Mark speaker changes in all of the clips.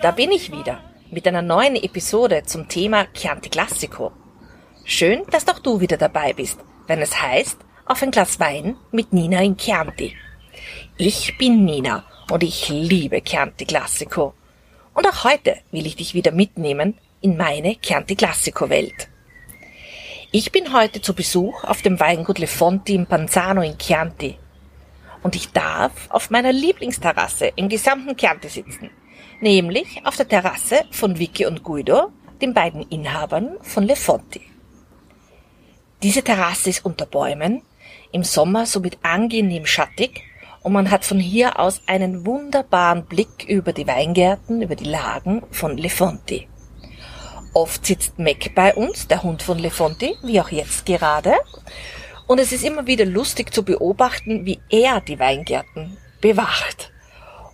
Speaker 1: Da bin ich wieder mit einer neuen Episode zum Thema Chianti Classico. Schön, dass auch du wieder dabei bist, wenn es heißt, auf ein Glas Wein mit Nina in Chianti. Ich bin Nina und ich liebe Chianti Classico. Und auch heute will ich dich wieder mitnehmen in meine Chianti Classico Welt. Ich bin heute zu Besuch auf dem Weingut Lefonti in Panzano in Chianti. Und ich darf auf meiner Lieblingsterrasse im gesamten Chianti sitzen. Nämlich auf der Terrasse von Vicky und Guido, den beiden Inhabern von Lefonti. Diese Terrasse ist unter Bäumen, im Sommer somit angenehm schattig und man hat von hier aus einen wunderbaren Blick über die Weingärten, über die Lagen von Lefonti. Oft sitzt Mac bei uns, der Hund von Lefonti, wie auch jetzt gerade. Und es ist immer wieder lustig zu beobachten, wie er die Weingärten bewacht.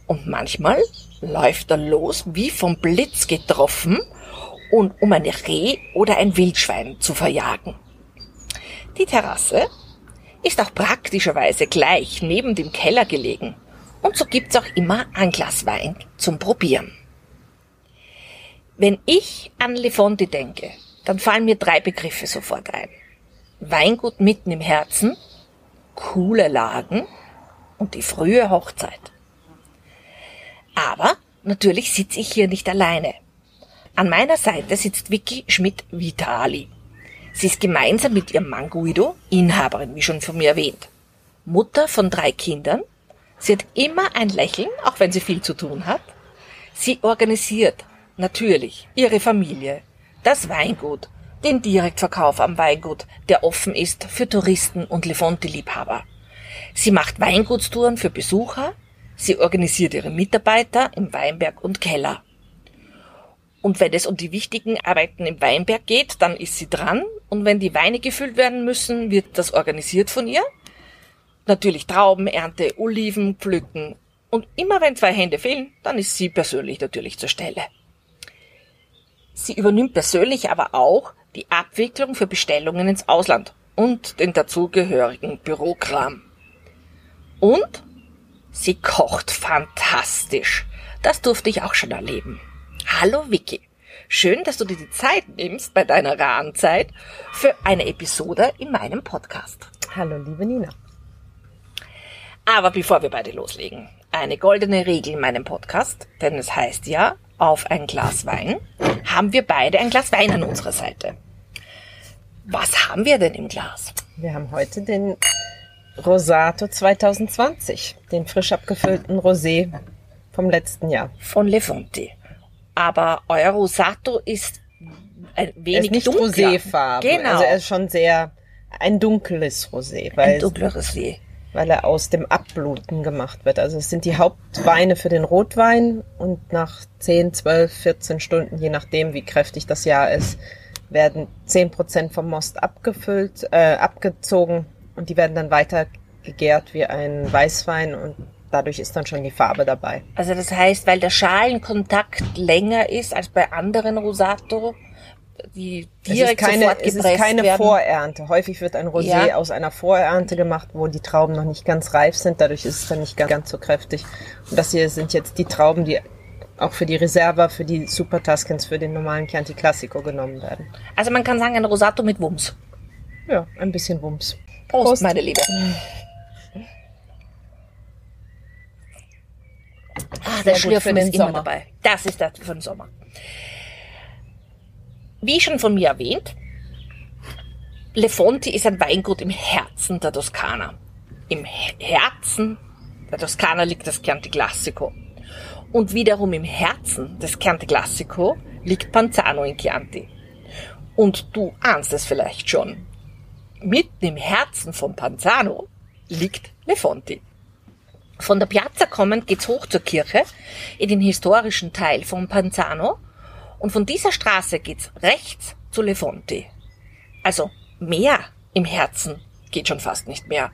Speaker 1: Und manchmal läuft er los, wie vom Blitz getroffen, und um ein Reh oder ein Wildschwein zu verjagen. Die Terrasse ist auch praktischerweise gleich neben dem Keller gelegen. Und so gibt's auch immer ein Glas Wein zum Probieren. Wenn ich an Lefonti denke, dann fallen mir drei Begriffe sofort ein. Weingut mitten im Herzen, coole Lagen und die frühe Hochzeit. Aber natürlich sitze ich hier nicht alleine. An meiner Seite sitzt Vicky Schmidt-Vitali. Sie ist gemeinsam mit ihrem Mann Guido, Inhaberin, wie schon von mir erwähnt, Mutter von drei Kindern. Sie hat immer ein Lächeln, auch wenn sie viel zu tun hat. Sie organisiert Natürlich, ihre Familie, das Weingut, den Direktverkauf am Weingut, der offen ist für Touristen und Lefonte-Liebhaber. Sie macht Weingutstouren für Besucher, sie organisiert ihre Mitarbeiter im Weinberg und Keller. Und wenn es um die wichtigen Arbeiten im Weinberg geht, dann ist sie dran. Und wenn die Weine gefüllt werden müssen, wird das organisiert von ihr. Natürlich Trauben, Ernte, Oliven pflücken. Und immer wenn zwei Hände fehlen, dann ist sie persönlich natürlich zur Stelle. Sie übernimmt persönlich aber auch die Abwicklung für Bestellungen ins Ausland und den dazugehörigen Bürokram. Und sie kocht fantastisch. Das durfte ich auch schon erleben. Hallo Vicky. Schön, dass du dir die Zeit nimmst bei deiner raren Zeit für eine Episode in meinem Podcast.
Speaker 2: Hallo liebe Nina.
Speaker 1: Aber bevor wir beide loslegen, eine goldene Regel in meinem Podcast, denn es heißt ja, auf ein Glas Wein, haben wir beide ein Glas Wein an unserer Seite. Was haben wir denn im Glas?
Speaker 2: Wir haben heute den Rosato 2020, den frisch abgefüllten Rosé vom letzten Jahr.
Speaker 1: Von Lefonti. Aber euer Rosato ist ein wenig
Speaker 2: er ist nicht
Speaker 1: dunkler.
Speaker 2: Roséfarben.
Speaker 1: Genau.
Speaker 2: Also er ist schon sehr ein dunkles Rosé, weil
Speaker 1: ein dunkleres Rosé.
Speaker 2: weil er aus dem Abbluten gemacht wird. Also es sind die Hauptweine für den Rotwein und nach 10, 12, 14 Stunden, je nachdem wie kräftig das Jahr ist, werden 10% vom Most abgefüllt, äh, abgezogen und die werden dann weiter gegärt wie ein Weißwein und dadurch ist dann schon die Farbe dabei.
Speaker 1: Also das heißt, weil der Schalenkontakt länger ist als bei anderen Rosato, die direkt
Speaker 2: es ist keine,
Speaker 1: sofort
Speaker 2: es ist keine
Speaker 1: werden.
Speaker 2: Vorernte. Häufig wird ein Rosé
Speaker 1: Ja.
Speaker 2: aus einer Vorernte gemacht, wo die Trauben noch nicht ganz reif sind. Dadurch ist es dann nicht ganz, ganz so kräftig. Und das hier sind jetzt die Trauben, die auch für die Reserva, für die Super Tuscans, für den normalen Chianti Classico genommen werden.
Speaker 1: Also man kann sagen, ein Rosato mit Wumms.
Speaker 2: Ja, ein bisschen Wumms.
Speaker 1: Prost,
Speaker 2: Prost.
Speaker 1: meine Liebe. Ah, der Schlürfen ist immer
Speaker 2: Sommer.
Speaker 1: dabei. Das ist das für den Sommer. Wie schon von mir erwähnt, Lefonti ist ein Weingut im Herzen der Toskana. Im He- Herzen der Toskana liegt das Chianti Classico. Und wiederum im Herzen des Chianti Classico liegt Panzano in Chianti. Und du ahnst es vielleicht schon. Mitten im Herzen von Panzano liegt Lefonti. Von der Piazza kommend geht's hoch zur Kirche in den historischen Teil von Panzano und von dieser Straße geht's rechts zu Lefonti. Also mehr im Herzen geht schon fast nicht mehr.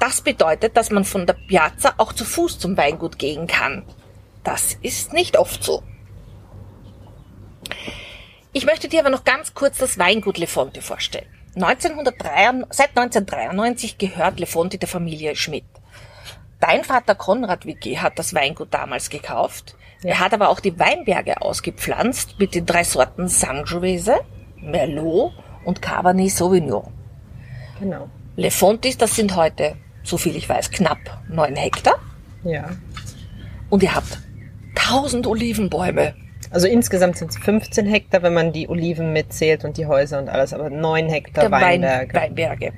Speaker 1: Das bedeutet, dass man von der Piazza auch zu Fuß zum Weingut gehen kann. Das ist nicht oft so. Ich möchte dir aber noch ganz kurz das Weingut Lefonti vorstellen. 1993, seit 1993 gehört Lefonti der Familie Schmidt. Dein Vater Konrad Wicki hat das Weingut damals gekauft.
Speaker 2: Ja.
Speaker 1: Er hat aber auch die Weinberge ausgepflanzt mit den drei Sorten Sangiovese, Merlot und Cabernet Sauvignon.
Speaker 2: Genau.
Speaker 1: Le Fontis, das sind heute, so viel ich weiß, knapp neun Hektar.
Speaker 2: Ja.
Speaker 1: Und ihr habt 1000 Olivenbäume.
Speaker 2: Also insgesamt sind es 15 Hektar, wenn man die Oliven mitzählt und die Häuser und alles, aber 9 Hektar Weinberge.
Speaker 1: Weinberge.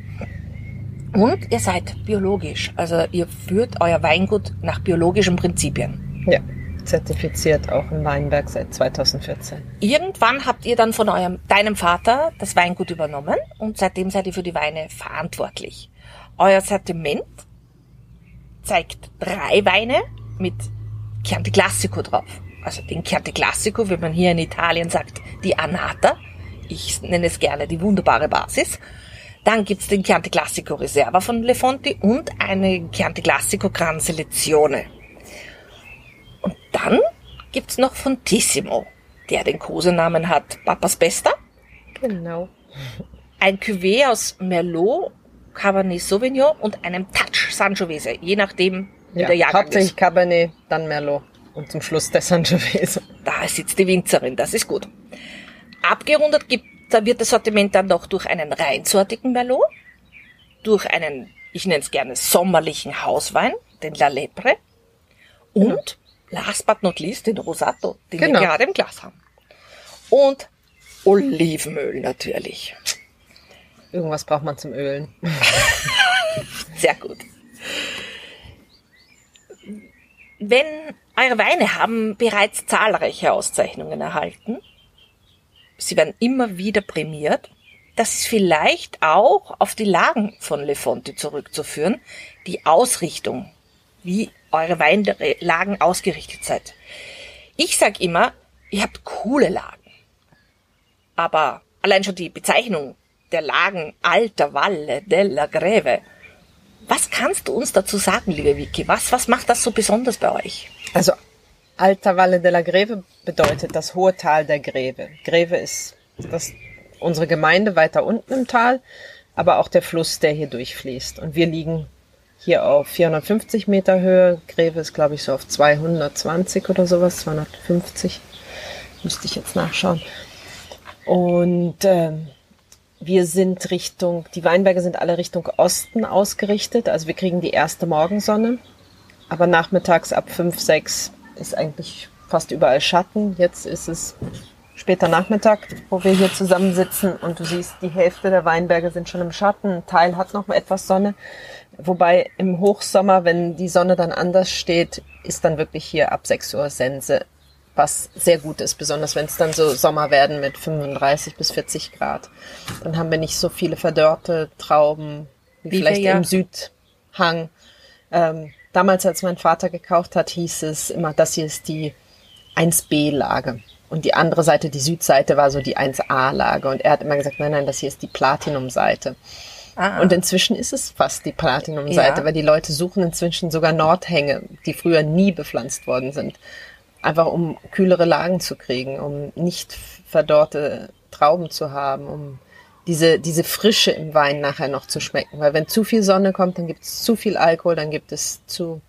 Speaker 1: Und ihr seid biologisch. Also ihr führt euer Weingut nach biologischen Prinzipien.
Speaker 2: Ja, zertifiziert auch im Weinberg seit 2014.
Speaker 1: Irgendwann habt ihr dann von eurem, deinem Vater das Weingut übernommen und seitdem seid ihr für die Weine verantwortlich. Euer Sortiment zeigt drei Weine mit Chianti Classico drauf. Also den Chianti Classico, wie man hier in Italien sagt, die Anata. Ich nenne es gerne die wunderbare Basis. Dann gibt's den Chianti Classico Reserva von Le Fonti und eine Chianti Classico Gran Selezione. Und dann gibt's noch Fontissimo, der den Kosenamen hat Papas Besta.
Speaker 2: Genau.
Speaker 1: Ein Cuvée aus Merlot, Cabernet Sauvignon und einem Touch Sangiovese, je nachdem, wie
Speaker 2: Ja,
Speaker 1: der Jahrgang
Speaker 2: hauptsächlich
Speaker 1: ist.
Speaker 2: Cabernet, dann Merlot und zum Schluss der Sangiovese.
Speaker 1: Da sitzt die Winzerin, das ist gut. Abgerundet gibt, da wird das Sortiment dann noch durch einen reinsortigen Merlot, durch einen, ich nenne es gerne, sommerlichen Hauswein, den La Lepre, und last but not least den Rosato, den
Speaker 2: Genau.
Speaker 1: wir gerade im Glas haben. Und Olivenöl natürlich.
Speaker 2: Irgendwas braucht man zum Ölen.
Speaker 1: Sehr gut. Wenn eure Weine haben bereits zahlreiche Auszeichnungen erhalten, sie werden immer wieder prämiert, das ist vielleicht auch auf die Lagen von Le Fonti zurückzuführen, die Ausrichtung, wie eure Weinlagen ausgerichtet seid. Ich sag immer, ihr habt coole Lagen. Aber allein schon die Bezeichnung der Lagen Alta Valle della Greve. Was kannst du uns dazu sagen, liebe Vicky? Was, was macht das so besonders bei euch?
Speaker 2: Also Alta Valle della Greve bedeutet das hohe Tal der Greve. Greve ist das, unsere Gemeinde weiter unten im Tal, aber auch der Fluss, der hier durchfließt. Und wir liegen hier auf 450 Meter Höhe. Greve ist, glaube ich, so auf 220 oder sowas, 250. Müsste ich jetzt nachschauen. Und ähm, wir sind Richtung, die Weinberge sind alle Richtung Osten ausgerichtet. Also wir kriegen die erste Morgensonne. Aber nachmittags ab 5, 6 ist eigentlich fast überall Schatten. Jetzt ist es später Nachmittag, wo wir hier zusammensitzen und du siehst, die Hälfte der Weinberge sind schon im Schatten. Ein Teil hat noch etwas Sonne. Wobei im Hochsommer, wenn die Sonne dann anders steht, ist dann wirklich hier ab 6 Uhr Sense, was sehr gut ist, besonders wenn es dann so Sommer werden mit 35 bis 40 Grad. Dann haben wir nicht so viele verdörrte Trauben wie,
Speaker 1: Wie
Speaker 2: vielleicht
Speaker 1: ja-
Speaker 2: im Südhang. Ähm, damals, als mein Vater gekauft hat, hieß es immer, das hier ist die 1B-Lage. Und die andere Seite, die Südseite, war so die 1A-Lage. Und er hat immer gesagt, nein, nein, das hier ist die Platinum-Seite.
Speaker 1: Ah,
Speaker 2: Und inzwischen ist es fast die Platinum-Seite,
Speaker 1: Ja.
Speaker 2: weil die Leute suchen inzwischen sogar Nordhänge, die früher nie bepflanzt worden sind. Einfach um kühlere Lagen zu kriegen, um nicht verdorrte Trauben zu haben, um diese, diese Frische im Wein nachher noch zu schmecken. Weil wenn zu viel Sonne kommt, dann gibt es zu viel Alkohol, dann gibt es zu,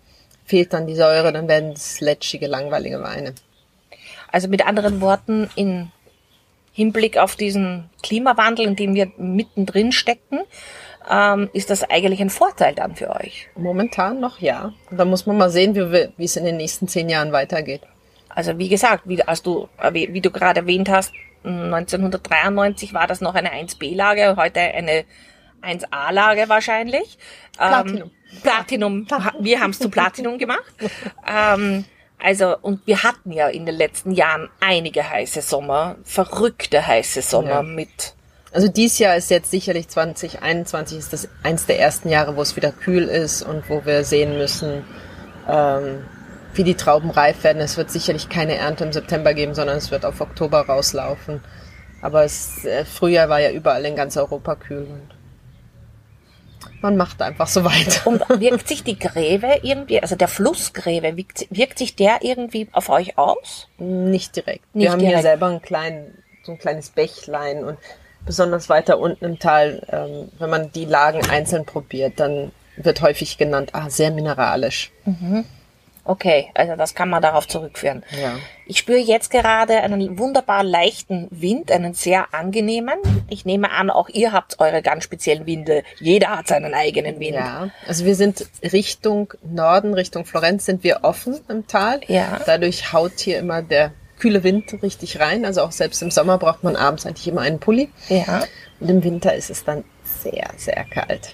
Speaker 2: fehlt dann die Säure, dann werden es lätschige, langweilige Weine.
Speaker 1: also mit anderen Worten, in Hinblick auf diesen Klimawandel, in dem wir mittendrin stecken, ähm, ist das eigentlich ein Vorteil dann für euch.
Speaker 2: Momentan noch ja. Und da muss man mal sehen, wie, wie es in den nächsten zehn Jahren weitergeht.
Speaker 1: Also wie gesagt, wie, als du, äh, wie, wie du gerade erwähnt hast, 1993 war das noch eine 1B-Lage, heute eine 1A-Lage wahrscheinlich.
Speaker 2: Platinum.
Speaker 1: Ähm, Platinum. Wir haben es zu Platinum gemacht. ähm, also, und wir hatten ja in den letzten Jahren einige heiße Sommer, verrückte heiße Sommer
Speaker 2: Ja.
Speaker 1: mit,
Speaker 2: Also dies Jahr ist jetzt sicherlich 2021 ist das eins der ersten Jahre, wo es wieder kühl ist und wo wir sehen müssen, ähm, wie die Trauben reif werden. Es wird sicherlich keine Ernte im September geben, sondern es wird auf Oktober rauslaufen. Aber es, äh, Frühjahr war ja überall in ganz Europa kühl und man macht einfach so weiter.
Speaker 1: Und wirkt sich die Gräve irgendwie, also der Fluss Gräve, wirkt, wirkt sich der irgendwie auf euch aus?
Speaker 2: Nicht direkt.
Speaker 1: Nicht
Speaker 2: wir haben hier
Speaker 1: direkt.
Speaker 2: selber einen kleinen, so ein kleines Bächlein und besonders weiter unten im Tal, ähm, wenn man die Lagen einzeln probiert, dann wird häufig genannt, ah, sehr mineralisch.
Speaker 1: Okay, also das kann man darauf zurückführen.
Speaker 2: Ja.
Speaker 1: Ich spüre jetzt gerade einen wunderbar leichten Wind, einen sehr angenehmen. Ich nehme an, auch ihr habt eure ganz speziellen Winde. Jeder hat seinen eigenen Wind.
Speaker 2: Ja, also wir sind Richtung Norden, Richtung Florenz sind wir offen im Tal.
Speaker 1: Ja.
Speaker 2: Dadurch haut hier immer der kühle Wind richtig rein. Also auch selbst im Sommer braucht man abends eigentlich immer einen Pulli.
Speaker 1: Ja.
Speaker 2: Und im Winter ist es dann sehr, sehr kalt.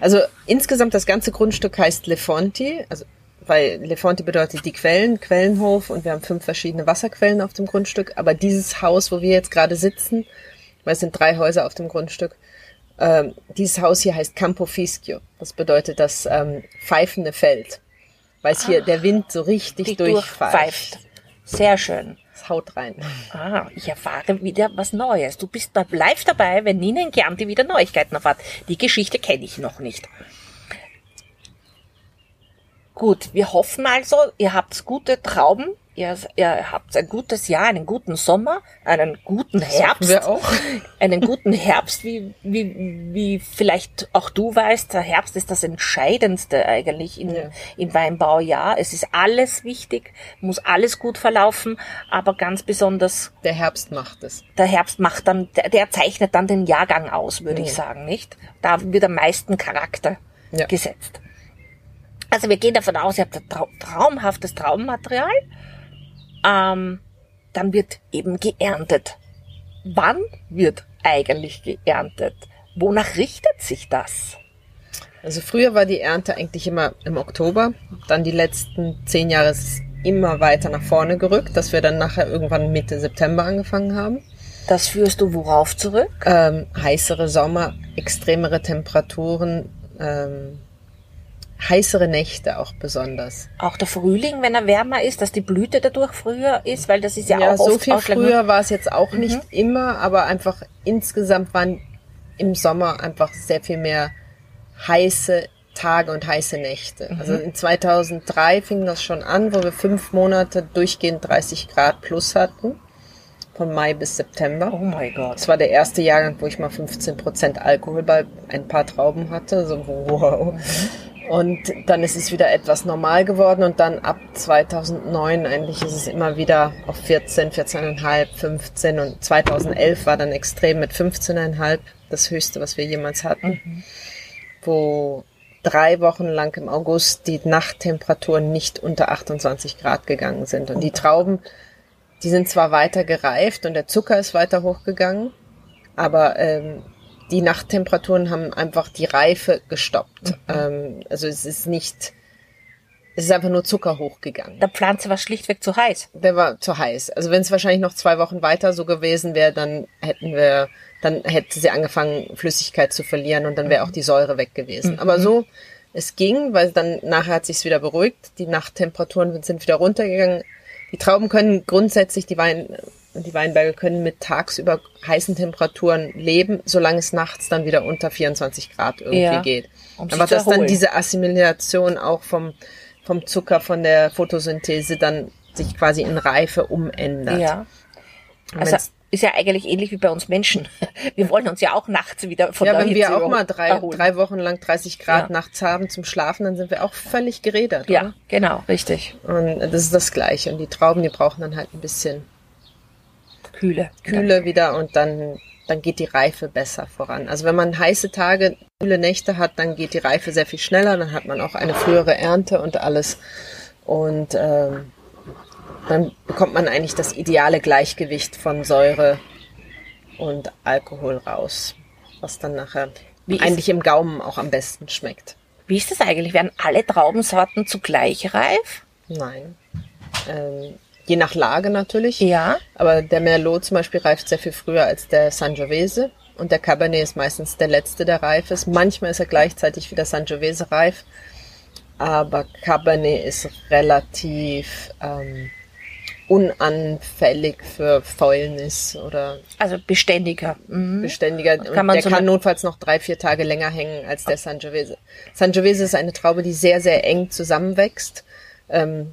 Speaker 2: Also insgesamt das ganze Grundstück heißt Lefonti, also weil Lefonti bedeutet die Quellen, Quellenhof und wir haben fünf verschiedene Wasserquellen auf dem Grundstück. Aber dieses Haus, wo wir jetzt gerade sitzen, weil es sind drei Häuser auf dem Grundstück, ähm, dieses Haus hier heißt Campo Fischio. Das bedeutet das ähm, pfeifende Feld, weil es hier der Wind so richtig durchpfeift.
Speaker 1: Sehr schön.
Speaker 2: Es haut rein.
Speaker 1: Ah, ich erfahre wieder was Neues. Du bist live dabei, wenn Nina in Chianti wieder Neuigkeiten erfahrt. Die Geschichte kenne ich noch nicht. Gut, wir hoffen also, ihr habt gute Trauben, ihr, ihr habt ein gutes Jahr, einen guten Sommer, einen guten Herbst.
Speaker 2: wir auch.
Speaker 1: Einen guten Herbst, wie, wie, wie vielleicht auch du weißt, der Herbst ist das Entscheidendste eigentlich in,
Speaker 2: Ja.
Speaker 1: im Weinbaujahr. Es ist alles wichtig, muss alles gut verlaufen, aber ganz besonders
Speaker 2: Der Herbst macht es.
Speaker 1: der Herbst macht dann, der, der zeichnet dann den Jahrgang aus, würde ich sagen, nicht? Da wird am meisten Charakter
Speaker 2: Ja.
Speaker 1: gesetzt. Also wir gehen davon aus, ihr habt ein trau traumhaftes Traummaterial. Ähm, dann wird eben geerntet. Wann wird eigentlich geerntet? Wonach richtet sich das?
Speaker 2: Also früher war die Ernte eigentlich immer im Oktober. Dann die letzten zehn Jahre ist es immer weiter nach vorne gerückt, dass wir dann nachher irgendwann Mitte September angefangen haben.
Speaker 1: Das führst du worauf zurück?
Speaker 2: Ähm, heißere Sommer, extremere Temperaturen, ähm, heißere Nächte auch besonders.
Speaker 1: Auch der Frühling, wenn er wärmer ist, dass die Blüte dadurch früher ist, weil das ist ja,
Speaker 2: Ja,
Speaker 1: auch
Speaker 2: so
Speaker 1: oft
Speaker 2: viel früher war es jetzt auch nicht immer, aber einfach insgesamt waren im Sommer einfach sehr viel mehr heiße Tage und heiße Nächte. Also in 2003 fing das schon an, wo wir fünf Monate durchgehend 30 Grad plus hatten, von Mai bis September.
Speaker 1: Oh mein Gott.
Speaker 2: Das war der erste Jahrgang, wo ich mal 15 Prozent Alkohol bei ein paar Trauben hatte. So, wow. Und dann ist es wieder etwas normal geworden und dann ab 2009 eigentlich ist es immer wieder auf 14, 14,5, 15 und 2011 war dann extrem mit 15,5 das höchste, was wir jemals hatten. Wo drei Wochen lang im August die Nachttemperaturen nicht unter 28 Grad gegangen sind. Und die Trauben, die sind zwar weiter gereift und der Zucker ist weiter hochgegangen, aber ähm, die Nachttemperaturen haben einfach die Reife gestoppt. Ähm, also es ist nicht, es ist einfach nur Zucker hochgegangen.
Speaker 1: Der Pflanze war schlichtweg zu heiß.
Speaker 2: Der war zu heiß. Also wenn es wahrscheinlich noch zwei Wochen weiter so gewesen wäre, dann hätten wir, dann hätte sie angefangen, Flüssigkeit zu verlieren und dann wäre auch die Säure weg gewesen. Aber so, es ging, weil dann nachher hat sich's wieder beruhigt. Die Nachttemperaturen sind wieder runtergegangen. Die Trauben können grundsätzlich, die Wein, die Weinberge können mit tagsüber heißen Temperaturen leben, solange es nachts dann wieder unter 24 Grad irgendwie
Speaker 1: Ja,
Speaker 2: geht.
Speaker 1: um
Speaker 2: Aber dass dann diese Assimilation auch vom, vom Zucker, von der Photosynthese dann sich quasi in Reife umändert.
Speaker 1: Ja.
Speaker 2: Und
Speaker 1: Also ist ja eigentlich ähnlich wie bei uns Menschen. Wir wollen uns ja auch nachts wieder von
Speaker 2: ja,
Speaker 1: der
Speaker 2: wenn
Speaker 1: Hitze
Speaker 2: wir auch mal drei,
Speaker 1: erholen.
Speaker 2: drei Wochen lang 30 Grad
Speaker 1: Ja.
Speaker 2: nachts haben zum Schlafen, dann sind wir auch völlig gerädert.
Speaker 1: Ja, genau, richtig.
Speaker 2: Oder? Und das ist das Gleiche. Und die Trauben, die brauchen dann halt ein bisschen
Speaker 1: Kühle.
Speaker 2: Kühle wieder und dann, dann geht die Reife besser voran. Also wenn man heiße Tage, kühle Nächte hat, dann geht die Reife sehr viel schneller, dann hat man auch eine frühere Ernte und alles. Und ähm, dann bekommt man eigentlich das ideale Gleichgewicht von Säure und Alkohol raus, was dann nachher
Speaker 1: Wie
Speaker 2: eigentlich im Gaumen auch am besten schmeckt.
Speaker 1: Wie ist das eigentlich? Werden alle Traubensorten zugleich reif?
Speaker 2: Nein. Ähm, je nach Lage natürlich.
Speaker 1: Ja.
Speaker 2: Aber der Merlot zum Beispiel reift sehr viel früher als der Sangiovese. Und der Cabernet ist meistens der letzte, der reif ist. Manchmal ist er gleichzeitig wie der Sangiovese reif. Aber Cabernet ist relativ ähm, unanfällig für Fäulnis oder
Speaker 1: Also beständiger. Mhm.
Speaker 2: beständiger.
Speaker 1: Kann
Speaker 2: und
Speaker 1: man
Speaker 2: der
Speaker 1: so
Speaker 2: kann notfalls noch drei, vier Tage länger hängen als der Sangiovese. Sangiovese ist eine Traube, die sehr, sehr eng zusammenwächst. Ähm,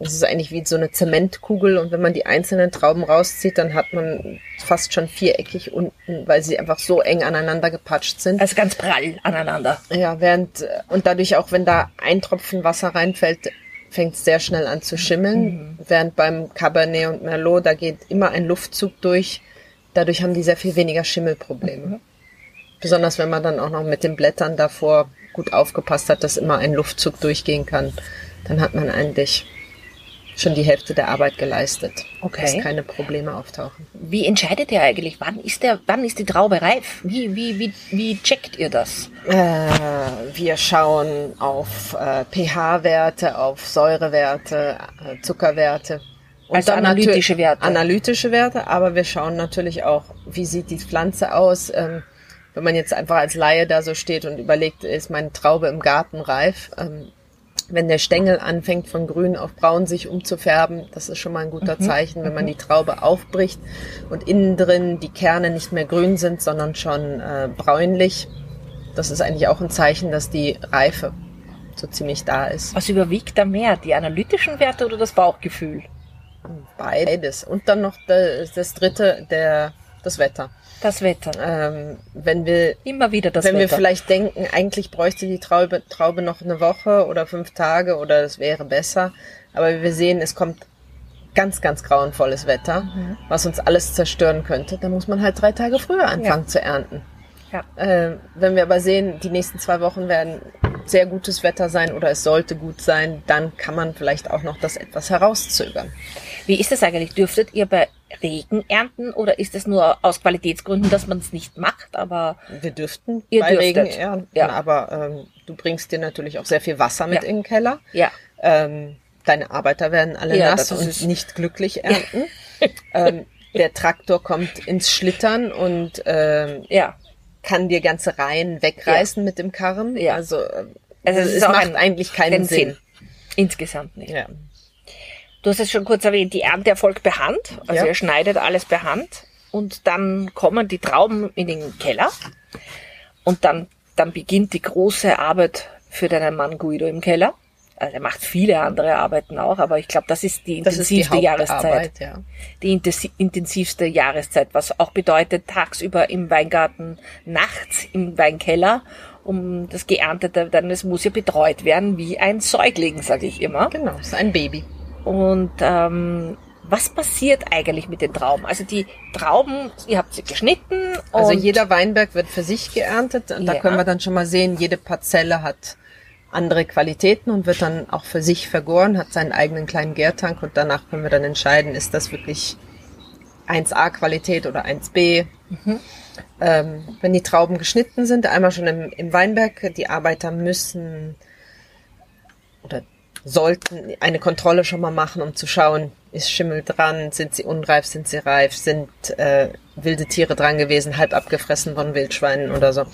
Speaker 2: es ist eigentlich wie so eine Zementkugel und wenn man die einzelnen Trauben rauszieht, dann hat man fast schon viereckig unten, weil sie einfach so eng aneinander gepatscht sind.
Speaker 1: Also ganz prall aneinander.
Speaker 2: Ja, während, und dadurch auch, wenn da ein Tropfen Wasser reinfällt, fängt es sehr schnell an zu schimmeln. Mhm. Während beim Cabernet und Merlot, da geht immer ein Luftzug durch. Dadurch haben die sehr viel weniger Schimmelprobleme. Mhm. Besonders wenn man dann auch noch mit den Blättern davor gut aufgepasst hat, dass immer ein Luftzug durchgehen kann, dann hat man eigentlich schon die Hälfte der Arbeit geleistet, okay. dass keine Probleme auftauchen.
Speaker 1: Wie entscheidet ihr eigentlich, wann ist der, wann ist die Traube reif? Wie, wie, wie, wie checkt ihr das?
Speaker 2: Äh, wir schauen auf äh, pH-Werte, auf Säurewerte, äh, Zuckerwerte.
Speaker 1: Und also analytische Werte.
Speaker 2: Analytische Werte, aber wir schauen natürlich auch, wie sieht die Pflanze aus. Ähm, wenn man jetzt einfach als Laie da so steht und überlegt, ist meine Traube im Garten reif, ähm, wenn der Stängel anfängt von grün auf braun sich umzufärben, das ist schon mal ein guter mhm. Zeichen, wenn man mhm. die Traube aufbricht und innen drin die Kerne nicht mehr grün sind, sondern schon äh, bräunlich. Das ist eigentlich auch ein Zeichen, dass die Reife so ziemlich da ist.
Speaker 1: Was überwiegt da mehr, die analytischen Werte oder das Bauchgefühl?
Speaker 2: Beides. Und dann noch das, das dritte, der, das Wetter.
Speaker 1: Das Wetter.
Speaker 2: Ähm, wenn wir
Speaker 1: immer wieder das
Speaker 2: wenn
Speaker 1: Wetter.
Speaker 2: wir vielleicht denken, eigentlich bräuchte die Traube, Traube noch eine Woche oder fünf Tage oder es wäre besser, aber wir sehen, es kommt ganz, ganz grauenvolles Wetter, mhm. was uns alles zerstören könnte, dann muss man halt drei Tage früher anfangen ja. zu ernten. Ja. Äh, wenn wir aber sehen, die nächsten zwei Wochen werden sehr gutes Wetter sein oder es sollte gut sein, dann kann man vielleicht auch noch das etwas herauszögern.
Speaker 1: Wie ist das eigentlich? Dürftet ihr bei Regen ernten oder ist es nur aus Qualitätsgründen, dass man es nicht macht? Aber
Speaker 2: wir dürften ihr bei dürftet. Regen ernten, ja. aber ähm, du bringst dir natürlich auch sehr viel Wasser mit ja. in den Keller.
Speaker 1: Ja.
Speaker 2: Ähm, deine Arbeiter werden alle ja, nass und nicht glücklich ernten. ähm, der Traktor kommt ins Schlittern und ähm, ja. kann dir ganze Reihen wegreißen mit dem Karren. Ja. Also, also es, es macht eigentlich keinen Sinn. Sinn.
Speaker 1: Insgesamt nicht. Ja. Du hast es schon kurz erwähnt, die Ernte erfolgt per Hand. Also ja. ihr schneidet alles per Hand. Und dann kommen die Trauben in den Keller. Und dann, dann beginnt die große Arbeit für deinen Mann Guido im Keller. Also er macht viele andere Arbeiten auch, aber ich glaube, das ist die intensivste ist die Jahreszeit. Ja. Die intensivste Jahreszeit, was auch bedeutet, tagsüber im Weingarten, nachts im Weinkeller, um das Geerntete, dann es muss ja betreut werden wie ein Säugling, sage ich immer.
Speaker 2: Genau, ist ein Baby.
Speaker 1: Und ähm, was passiert eigentlich mit den Trauben? Also die Trauben, ihr habt sie geschnitten.
Speaker 2: Also jeder Weinberg wird für sich geerntet. Und ja. da können wir dann schon mal sehen, jede Parzelle hat andere Qualitäten und wird dann auch für sich vergoren, hat seinen eigenen kleinen Gärtank und danach können wir dann entscheiden, ist das wirklich 1A Qualität oder 1B. Mhm. Ähm, wenn die Trauben geschnitten sind, einmal schon im, im Weinberg, die Arbeiter müssen oder sollten eine Kontrolle schon mal machen, um zu schauen, ist Schimmel dran, sind sie unreif, sind sie reif, sind äh, wilde Tiere dran gewesen, halb abgefressen von Wildschweinen oder so.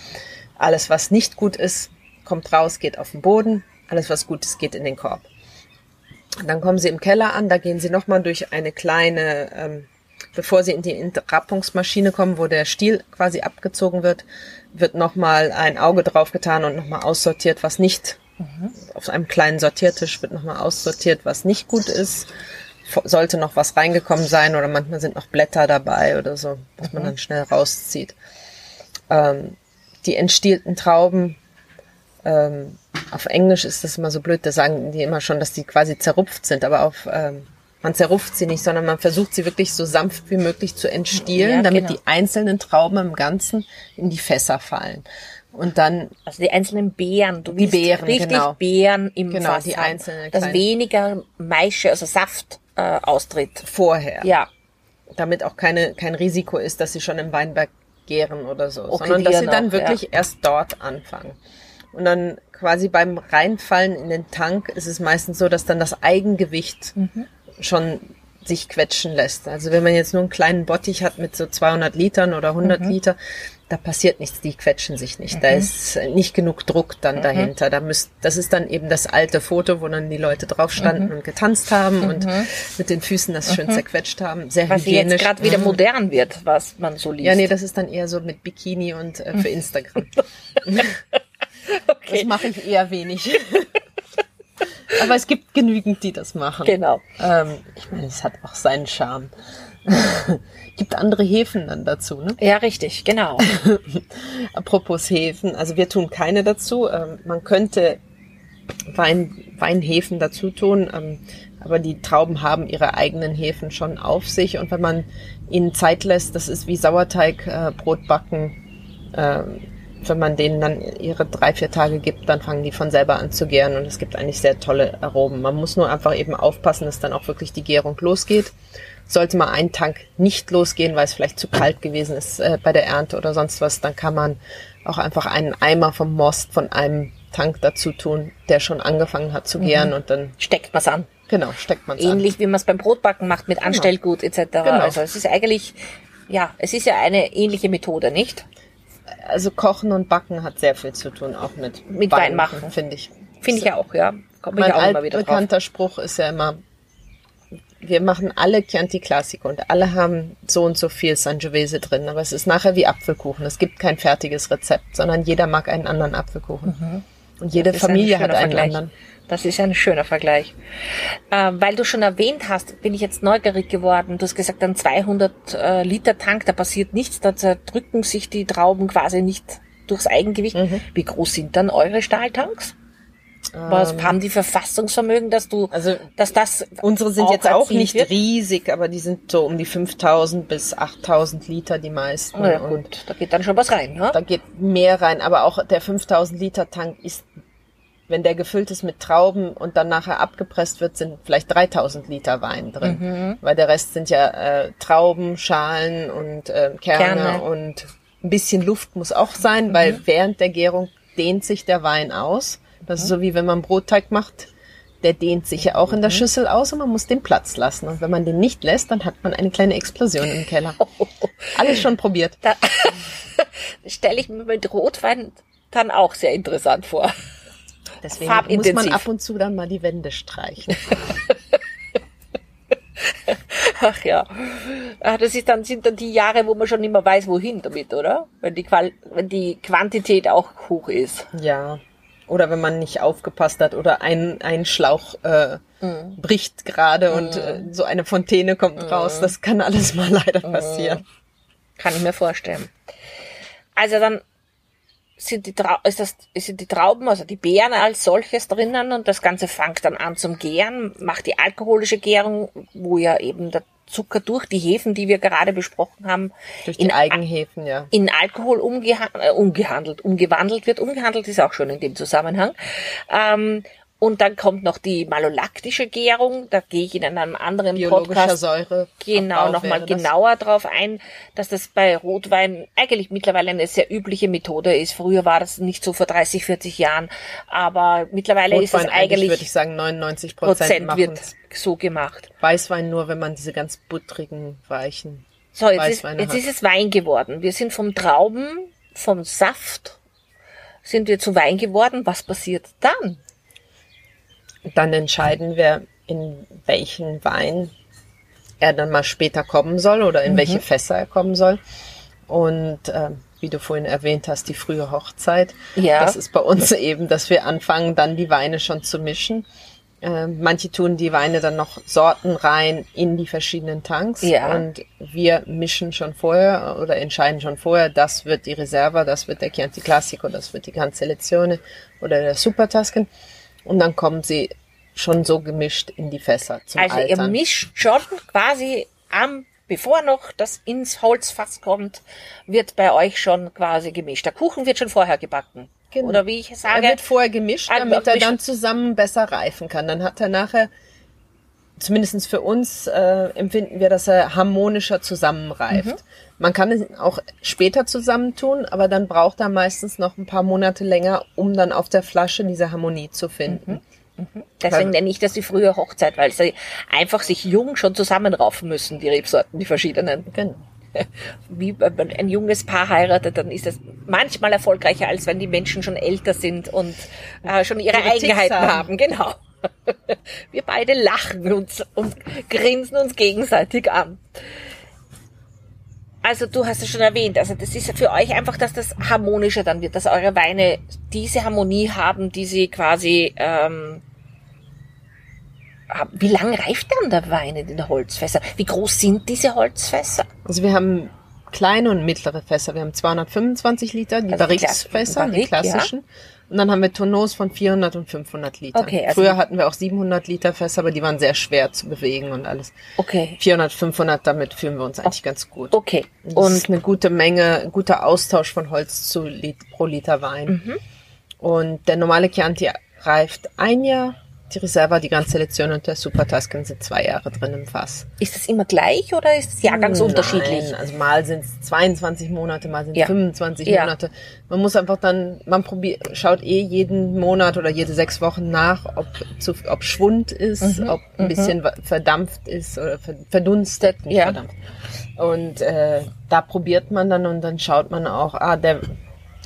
Speaker 2: Alles, was nicht gut ist, kommt raus, geht auf den Boden. Alles, was gut ist, geht in den Korb. Dann kommen sie im Keller an, da gehen sie nochmal durch eine kleine, ähm, bevor sie in die Entrappungsmaschine kommen, wo der Stiel quasi abgezogen wird, wird nochmal ein Auge draufgetan und nochmal aussortiert, was nicht Mhm. Auf einem kleinen Sortiertisch wird nochmal aussortiert, was nicht gut ist. Sollte noch was reingekommen sein oder manchmal sind noch Blätter dabei oder so, was mhm. man dann schnell rauszieht. Ähm, die entstielten Trauben, ähm, auf Englisch ist das immer so blöd, da sagen die immer schon, dass die quasi zerrupft sind, aber auf ähm, man zerrupft sie nicht, sondern man versucht sie wirklich so sanft wie möglich zu entstielen, ja, damit genau. die einzelnen Trauben im Ganzen in die Fässer fallen. Und dann.
Speaker 1: Also die einzelnen Beeren.
Speaker 2: Du die Beeren,
Speaker 1: richtig
Speaker 2: genau.
Speaker 1: Beeren im
Speaker 2: genau,
Speaker 1: Fass
Speaker 2: die einzelnen.
Speaker 1: Dass weniger Maische, also Saft, äh, austritt.
Speaker 2: Vorher.
Speaker 1: Ja.
Speaker 2: Damit auch keine, kein Risiko ist, dass sie schon im Weinberg gären oder so. Okay, sondern dass sie dann wirklich ja. erst dort anfangen. Und dann quasi beim Reinfallen in den Tank ist es meistens so, dass dann das Eigengewicht mhm. schon sich quetschen lässt. Also wenn man jetzt nur einen kleinen Bottich hat mit so 200 Litern oder 100 mhm. Liter, da passiert nichts, die quetschen sich nicht. Mhm. Da ist nicht genug Druck dann mhm. dahinter. Da müsst, das ist dann eben das alte Foto, wo dann die Leute drauf standen mhm. und getanzt haben und mhm. mit den Füßen das schön mhm. zerquetscht haben. Sehr
Speaker 1: was hygienisch. jetzt gerade wieder modern wird, was man so liest.
Speaker 2: Ja, nee, das ist dann eher so mit Bikini und äh, für Instagram. okay. Das mache ich eher wenig. Aber es gibt genügend, die das machen.
Speaker 1: Genau.
Speaker 2: Ähm, ich meine, es hat auch seinen Charme. gibt andere Hefen dann dazu, ne?
Speaker 1: Ja, richtig, genau.
Speaker 2: Apropos Hefen, also wir tun keine dazu. Ähm, man könnte Wein, Weinhefen dazu tun, ähm, aber die Trauben haben ihre eigenen Hefen schon auf sich und wenn man ihnen Zeit lässt, das ist wie Sauerteig, äh, backen, äh, wenn man denen dann ihre drei, vier Tage gibt, dann fangen die von selber an zu gären und es gibt eigentlich sehr tolle Aromen. Man muss nur einfach eben aufpassen, dass dann auch wirklich die Gärung losgeht. Sollte mal ein Tank nicht losgehen, weil es vielleicht zu kalt gewesen ist äh, bei der Ernte oder sonst was, dann kann man auch einfach einen Eimer vom Most von einem Tank dazu tun, der schon angefangen hat zu gären mhm. und dann
Speaker 1: steckt man es an.
Speaker 2: Genau, steckt man
Speaker 1: es Ähnlich an. wie man es beim Brotbacken macht mit genau. Anstellgut etc. Genau. Also es ist eigentlich, ja, es ist ja eine ähnliche Methode, nicht?
Speaker 2: Also Kochen und Backen hat sehr viel zu tun, auch mit,
Speaker 1: mit Wein machen,
Speaker 2: finde ich.
Speaker 1: Finde ich ja auch, ja.
Speaker 2: Kommt mein auch immer wieder bekannter Spruch ist ja immer, wir machen alle Chianti Classico und alle haben so und so viel Sangiovese drin, aber es ist nachher wie Apfelkuchen. Es gibt kein fertiges Rezept, sondern jeder mag einen anderen Apfelkuchen. Mhm. Und jede Familie hat einen Vergleich. anderen.
Speaker 1: Das ist ein schöner Vergleich. Äh, weil du schon erwähnt hast, bin ich jetzt neugierig geworden. Du hast gesagt, ein 200 äh, Liter Tank, da passiert nichts, da zerdrücken sich die Trauben quasi nicht durchs Eigengewicht. Mhm. Wie groß sind dann eure Stahltanks? Was ähm, haben die Verfassungsvermögen, dass du,
Speaker 2: also
Speaker 1: dass das
Speaker 2: unsere sind jetzt auch nicht wird? riesig, aber die sind so um die 5000 bis 8000 Liter die meisten.
Speaker 1: Oh ja, und da geht dann schon was rein, ne?
Speaker 2: Da geht mehr rein, aber auch der 5000 Liter Tank ist, wenn der gefüllt ist mit Trauben und dann nachher abgepresst wird, sind vielleicht 3000 Liter Wein drin, mhm. weil der Rest sind ja äh, Trauben, Schalen und äh, Kerne, Kerne, und ein bisschen Luft muss auch sein, mhm. weil während der Gärung dehnt sich der Wein aus. Das ist so wie wenn man Brotteig macht. Der dehnt sich ja auch in der mhm. Schüssel aus und man muss den Platz lassen. Und wenn man den nicht lässt, dann hat man eine kleine Explosion im Keller. Alles schon probiert. Da
Speaker 1: stelle ich mir mit Rotwein dann auch sehr interessant vor.
Speaker 2: Deswegen muss man ab und zu dann mal die Wände streichen.
Speaker 1: Ach ja. Ach, das ist dann, sind dann die Jahre, wo man schon immer weiß, wohin damit, oder? Wenn die, Qual wenn die Quantität auch hoch ist.
Speaker 2: Ja. Oder wenn man nicht aufgepasst hat oder ein, ein Schlauch äh, mhm. bricht gerade mhm. und äh, so eine Fontäne kommt mhm. raus. Das kann alles mal leider mhm. passieren.
Speaker 1: Kann ich mir vorstellen. Also dann sind die, Trau ist das, sind die Trauben, also die Beeren als solches drinnen und das Ganze fängt dann an zum Gären, macht die alkoholische Gärung, wo ja eben der Zucker durch die Hefen, die wir gerade besprochen haben,
Speaker 2: in, Eigenhefen, ja.
Speaker 1: in Alkohol umgeha äh, umgehandelt, umgewandelt wird. Umgehandelt ist auch schon in dem Zusammenhang. Ähm, und dann kommt noch die malolaktische Gärung. Da gehe ich in einem anderen Podcast
Speaker 2: Säure
Speaker 1: genau nochmal genauer drauf ein, dass das bei Rotwein eigentlich mittlerweile eine sehr übliche Methode ist. Früher war das nicht so vor 30, 40 Jahren, aber mittlerweile Rotwein ist es eigentlich, eigentlich
Speaker 2: würde ich sagen 99 Prozent
Speaker 1: wird so gemacht.
Speaker 2: Weißwein nur, wenn man diese ganz buttrigen, weichen
Speaker 1: So, jetzt, ist, jetzt ist es Wein geworden. Wir sind vom Trauben, vom Saft sind wir zu Wein geworden. Was passiert dann?
Speaker 2: Dann entscheiden wir, in welchen Wein er dann mal später kommen soll oder in mhm. welche Fässer er kommen soll. Und äh, wie du vorhin erwähnt hast, die frühe Hochzeit. Ja. Das ist bei uns eben, dass wir anfangen, dann die Weine schon zu mischen. Äh, manche tun die Weine dann noch Sorten rein in die verschiedenen Tanks. Ja. Und wir mischen schon vorher oder entscheiden schon vorher, das wird die Reserva, das wird der Chianti Classico, das wird die Gran Selezione oder der Super Tuscan und dann kommen sie schon so gemischt in die Fässer
Speaker 1: zum Also Altern. ihr mischt schon quasi am bevor noch das ins Holzfass kommt, wird bei euch schon quasi gemischt. Der Kuchen wird schon vorher gebacken. Genau. Oder wie ich sage.
Speaker 2: Er wird vorher gemischt, damit er dann zusammen besser reifen kann. Dann hat er nachher, zumindest für uns, äh, empfinden wir, dass er harmonischer zusammenreift. Mhm. Man kann es auch später zusammentun, aber dann braucht er meistens noch ein paar Monate länger, um dann auf der Flasche diese Harmonie zu finden.
Speaker 1: Mhm. Mhm. Deswegen nenne ich das die frühe Hochzeit, weil sie einfach sich jung schon zusammenraufen müssen, die Rebsorten, die verschiedenen. Genau. Wie wenn ein junges Paar heiratet, dann ist das manchmal erfolgreicher, als wenn die Menschen schon älter sind und äh, schon ihre, ihre Eigenheiten haben. haben. Genau. Wir beide lachen uns und grinsen uns gegenseitig an. Also du hast es schon erwähnt, also das ist für euch einfach, dass das harmonischer dann wird, dass eure Weine diese Harmonie haben, die sie quasi ähm, wie lange reift dann der Wein in den Holzfässern? Wie groß sind diese Holzfässer?
Speaker 2: Also wir haben kleine und mittlere Fässer. Wir haben 225 Liter, die
Speaker 1: Also die
Speaker 2: Barriques-Fässer, die
Speaker 1: Barrique,
Speaker 2: klassischen. Und dann haben wir Tonneaus von 400 und 500 Liter.
Speaker 1: Okay, also-
Speaker 2: Früher hatten wir auch 700 Liter Fässer, aber die waren sehr schwer zu bewegen und alles.
Speaker 1: Okay.
Speaker 2: 400, 500, damit fühlen wir uns eigentlich ganz gut.
Speaker 1: Okay.
Speaker 2: Das
Speaker 1: Und
Speaker 2: ist eine gute Menge, ein guter Austausch von Holz zu Lit pro Liter Wein.
Speaker 1: Mhm.
Speaker 2: Und der normale Chianti reift ein Jahr. Die Reserva, die Grand Selezione und der Super Tuscan sind zwei Jahre drin im Fass.
Speaker 1: ist das immer gleich oder ist es jahrgangsunterschiedlich?
Speaker 2: Nein, also mal sind es 22 Monate, mal sind es
Speaker 1: Ja.
Speaker 2: 25
Speaker 1: Ja.
Speaker 2: Monate. Man muss einfach dann, man probiert, schaut eh jeden Monat oder jede sechs Wochen nach, ob, zu, ob Schwund ist,
Speaker 1: Mhm.
Speaker 2: ob ein bisschen wa- verdampft ist oder ver- verdunstet, nicht
Speaker 1: Ja.
Speaker 2: verdampft. Und äh, da probiert man dann und dann schaut man auch, ah, der,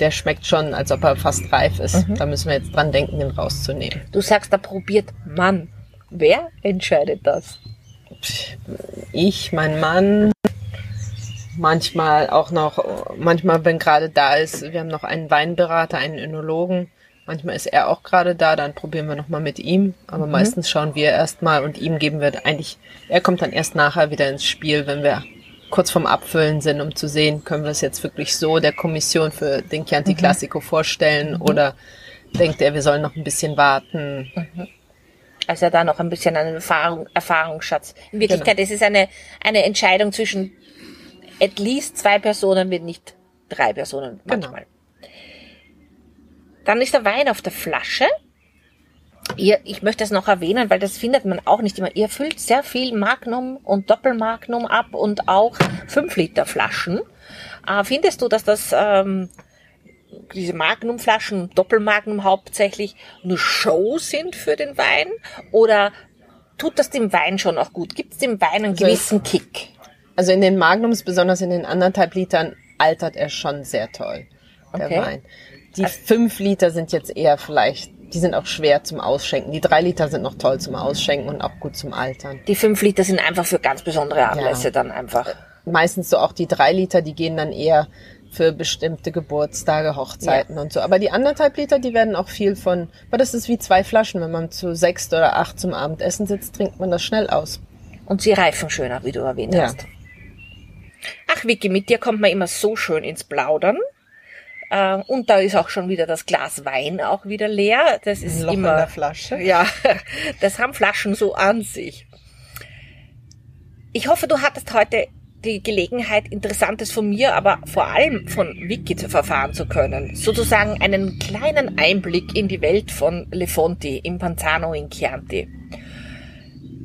Speaker 2: der schmeckt schon, als ob er fast reif ist.
Speaker 1: Mhm.
Speaker 2: Da müssen wir jetzt dran denken, den rauszunehmen.
Speaker 1: Du sagst, da probiert man. Wer entscheidet das?
Speaker 2: ich, mein Mann, manchmal auch noch, manchmal, wenn gerade da ist, wir haben noch einen Weinberater, einen Önologen. Manchmal ist er auch gerade da, dann probieren wir nochmal mit ihm. Aber meistens schauen wir erstmal und ihm geben wir eigentlich, er kommt dann erst nachher wieder ins Spiel, wenn wir kurz vorm Abfüllen sind, um zu sehen, können wir es jetzt wirklich so der Kommission für den Chianti Classico vorstellen oder denkt er, wir sollen noch ein bisschen warten.
Speaker 1: Also da noch ein bisschen einen Erfahrung, Erfahrungsschatz. In Wirklichkeit ist es eine, eine Entscheidung zwischen at least zwei Personen, wenn nicht drei Personen manchmal. Dann ist der Wein auf der Flasche. Ihr, ich möchte es noch erwähnen, weil das findet man auch nicht immer. Ihr füllt sehr viel Magnum und Doppelmagnum ab und auch 5 Liter Flaschen. Äh, findest du, dass das ähm, diese Magnumflaschen, Doppelmagnum hauptsächlich, nur Show sind für den Wein? Oder tut das dem Wein schon auch gut? Gibt es dem Wein einen
Speaker 2: Also
Speaker 1: gewissen Kick?
Speaker 2: Also in den Magnums, besonders in den anderthalb Litern, altert er schon sehr toll, der
Speaker 1: Okay.
Speaker 2: Wein. Die fünf Liter sind jetzt eher vielleicht, die sind auch schwer zum Ausschenken. Die drei Liter sind noch toll zum Ausschenken und auch gut zum Altern.
Speaker 1: Die 5 Liter sind einfach für ganz besondere Anlässe
Speaker 2: Ja.
Speaker 1: dann einfach.
Speaker 2: Meistens so auch die drei Liter, die gehen dann eher für bestimmte Geburtstage, Hochzeiten und so. Aber die anderthalb Liter, die werden auch viel von, aber das ist wie zwei Flaschen. Wenn man zu sechs oder acht zum Abendessen sitzt, trinkt man das schnell aus.
Speaker 1: Und sie reifen schöner, wie du erwähnt
Speaker 2: Ja.
Speaker 1: hast. Ach, Vicky, mit dir kommt man immer so schön ins Plaudern. Äh, Und da ist auch schon wieder das Glas Wein auch wieder leer. Das ist
Speaker 2: Loch in
Speaker 1: immer
Speaker 2: der Flasche.
Speaker 1: Ja, das haben Flaschen so an sich. Ich hoffe, du hattest heute die Gelegenheit, Interessantes von mir, aber vor allem von Vicky zu verfahren zu können. Sozusagen einen kleinen Einblick in die Welt von Lefonti im Panzano in Chianti.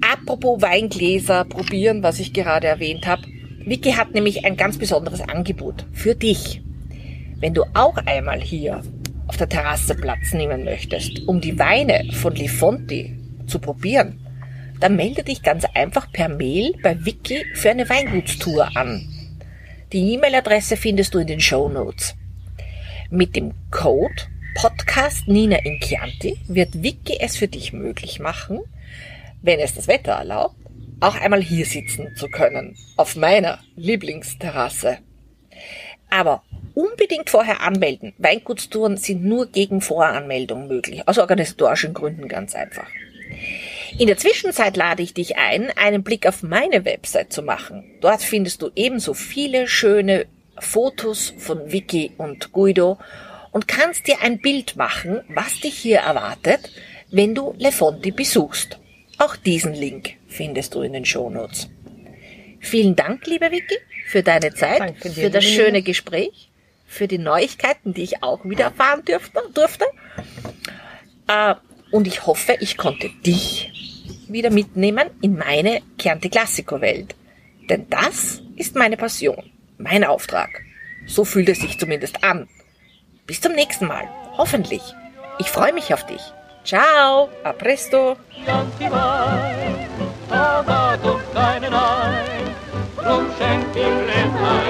Speaker 1: Apropos Weingläser probieren, was ich gerade erwähnt habe. Vicky hat nämlich ein ganz besonderes Angebot für dich. Wenn du auch einmal hier auf der Terrasse Platz nehmen möchtest, um die Weine von Lefonti zu probieren, dann melde dich ganz einfach per Mail bei Vicky für eine Weingutstour an. Die E-Mail-Adresse findest du in den Show Notes. Mit dem Code Podcast Nina in Chianti wird Vicky es für dich möglich machen, wenn es das Wetter erlaubt, auch einmal hier sitzen zu können, auf meiner Lieblingsterrasse. Aber unbedingt vorher anmelden. Weingutstouren sind nur gegen Voranmeldung möglich, aus organisatorischen Gründen ganz einfach. In der Zwischenzeit lade ich dich ein, einen Blick auf meine Website zu machen. Dort findest du ebenso viele schöne Fotos von Vicky und Guido und kannst dir ein Bild machen, was dich hier erwartet, wenn du Lefonti besuchst. Auch diesen Link findest du in den Shownotes. Vielen Dank, liebe Vicky, für deine Zeit, für das schöne. Gespräch, für die Neuigkeiten, die ich auch wieder erfahren dürfte, durfte. Äh, und ich hoffe, ich konnte dich wieder mitnehmen in meine Kernte Classico Welt. Denn das ist meine Passion, mein Auftrag. So fühlt es sich zumindest an. Bis zum nächsten Mal. Hoffentlich. Ich freue mich auf dich. Ciao, a presto.
Speaker 3: Drum schenkt ihm Leben ein,